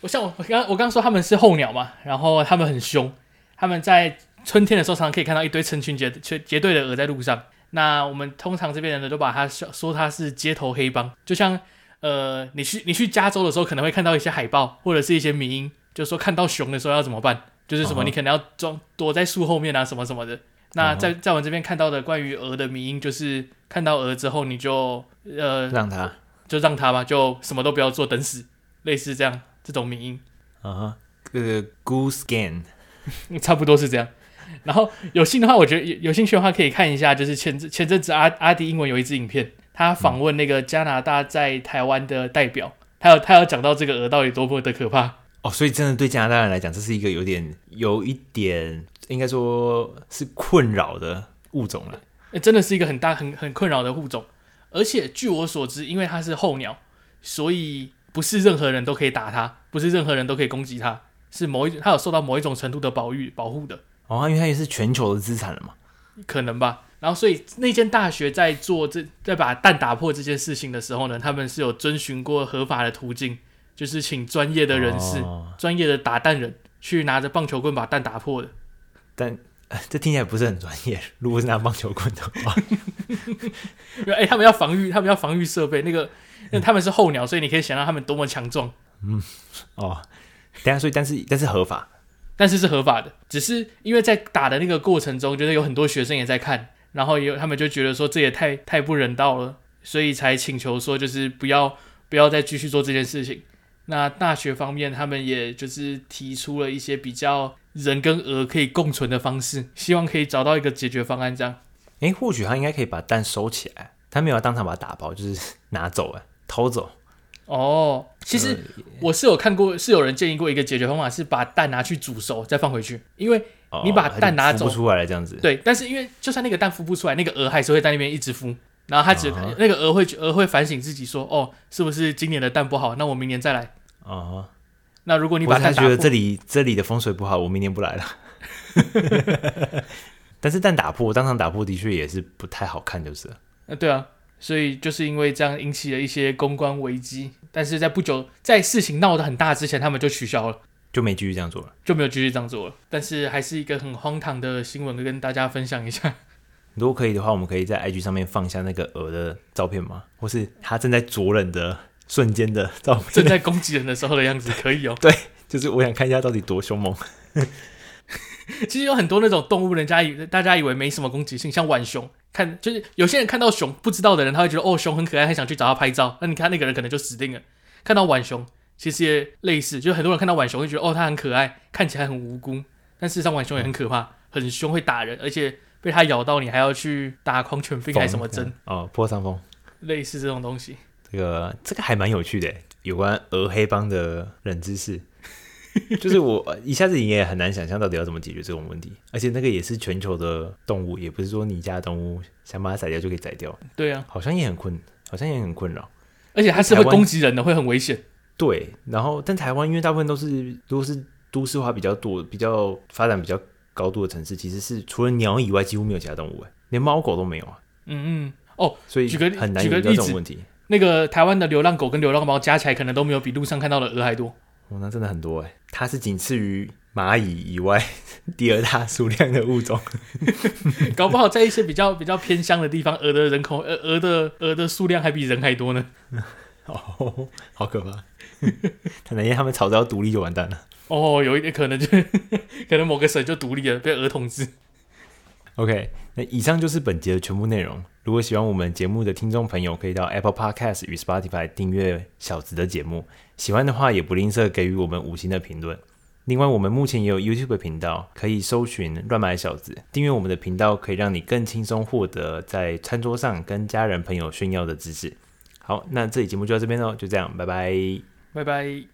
我像我我刚我刚说他们是候鸟嘛，然后他们很凶，他们在春天的时候常常可以看到一堆成群结结结队的鹅在路上。那我们通常这边人呢，都把它说说它是街头黑帮，就像。呃，你去你去加州的时候，可能会看到一些海报或者是一些迷音，就是说看到熊的时候要怎么办，就是什么你可能要装躲在树后面啊，什么什么的。那在在我这边看到的关于鹅的迷音，就是看到鹅之后你就呃让它就让它吧，就什么都不要做，等死，类似这样这种迷音。啊，这个 Goose Game 差不多是这样。然后有兴的话，我觉得有有兴趣的话可以看一下，就是前前阵子阿阿迪英文有一支影片。他访问那个加拿大在台湾的代表，他有他有讲到这个鹅到底多么的可怕哦，所以真的对加拿大人来讲，这是一个有点有一点应该说是困扰的物种了。欸，真的是一个很大很很困扰的物种。而且据我所知，因为它是候鸟，所以不是任何人都可以打它，不是任何人都可以攻击它，是某一它有受到某一种程度的保育保护的。哦，因为它也是全球的资产了嘛，可能吧。然后，所以那间大学在做这在把蛋打破这件事情的时候呢，他们是有遵循过合法的途径，就是请专业的人士、哦、专业的打蛋人去拿着棒球棍把蛋打破的。但 这听起来不是很专业。如果是拿棒球棍的话，哎、欸，他们要防御，他们要防御设备。那个，那他们是候鸟，所以你可以想到他们多么强壮。嗯，哦，等下，所以但是但是合法，但是是合法的，只是因为在打的那个过程中，觉得有很多学生也在看。然后也有他们就觉得说这也太太不人道了，所以才请求说就是不要不要再继续做这件事情。那大学方面他们也就是提出了一些比较人跟鹅可以共存的方式，希望可以找到一个解决方案。这样，诶，或许他应该可以把蛋收起来，他没有当场把它打包，就是拿走了，偷走。哦，其实我是有看过，是有人建议过一个解决方法，是把蛋拿去煮熟再放回去，因为。你把蛋拿走，孵出来了这样子。对，但是因为就算那个蛋孵不出来，那个鹅还是会在那边一直孵。然后它只、uh. 那个鹅会鹅会反省自己说：“哦，是不是今年的蛋不好？那我明年再来。”哦，那如果你把蛋觉得这里这里的风水不好，我明年不来了。但是蛋打破，当场打破的确也是不太好看，就是。呃，对啊，所以就是因为这样引起了一些公关危机。但是在不久，在事情闹得很大之前，他们就取消了。就没继续这样做了，就没有继续这样做了。但是还是一个很荒唐的新闻，跟大家分享一下。如果可以的话，我们可以在 IG 上面放一下那个鹅的照片吗？或是它正在啄人的瞬间的照片，正在攻击人的时候的样子，可以哦。对，就是我想看一下到底多凶猛。其实有很多那种动物，人家以大家以为没什么攻击性，像浣熊，看就是有些人看到熊不知道的人，他会觉得哦熊很可爱，很想去找他拍照。那你看那个人可能就死定了。看到浣熊。其实也类似，就很多人看到浣熊会觉得哦，它很可爱，看起来很无辜，但事实上浣熊也很可怕，很凶，会打人，而且被它咬到你还要去打狂犬病还是什么针哦，破伤风，类似这种东西。这个这个还蛮有趣的，有关俄黑帮的冷知识，就是我一下子你也很难想象到底要怎么解决这种问题，而且那个也是全球的动物，也不是说你家的动物想把它宰掉就可以宰掉。对啊，好像也很困，好像也很困扰，而且它是会攻击人的，会很危险。对，然后但台湾因为大部分都是如果是都市化比较多、比较发展比较高度的城市，其实是除了鸟以外几乎没有其他动物，连猫狗都没有啊。嗯嗯，哦，所以举个很难举个例子问题。那个台湾的流浪狗跟流浪猫加起来，可能都没有比路上看到的鹅还多。哦，那真的很多哎，它是仅次于蚂蚁以外 第二大数量的物种。搞不好在一些比较比较偏乡的地方，鹅的人口呃鹅的鹅的数量还比人还多呢。哦，好可怕。可能因为他们吵着要独立就完蛋了。哦，有一点可能就可能某个省就独立了，被鹅统治。OK，那以上就是本节的全部内容。如果喜欢我们节目的听众朋友，可以到 Apple Podcast 与 Spotify 订阅小子的节目。喜欢的话，也不吝啬给予我们五星的评论。另外，我们目前也有 YouTube 频道，可以搜寻“乱买小子”，订阅我们的频道，可以让你更轻松获得在餐桌上跟家人朋友炫耀的知识。好，那这期节目就到这边喽，就这样，拜拜。拜拜。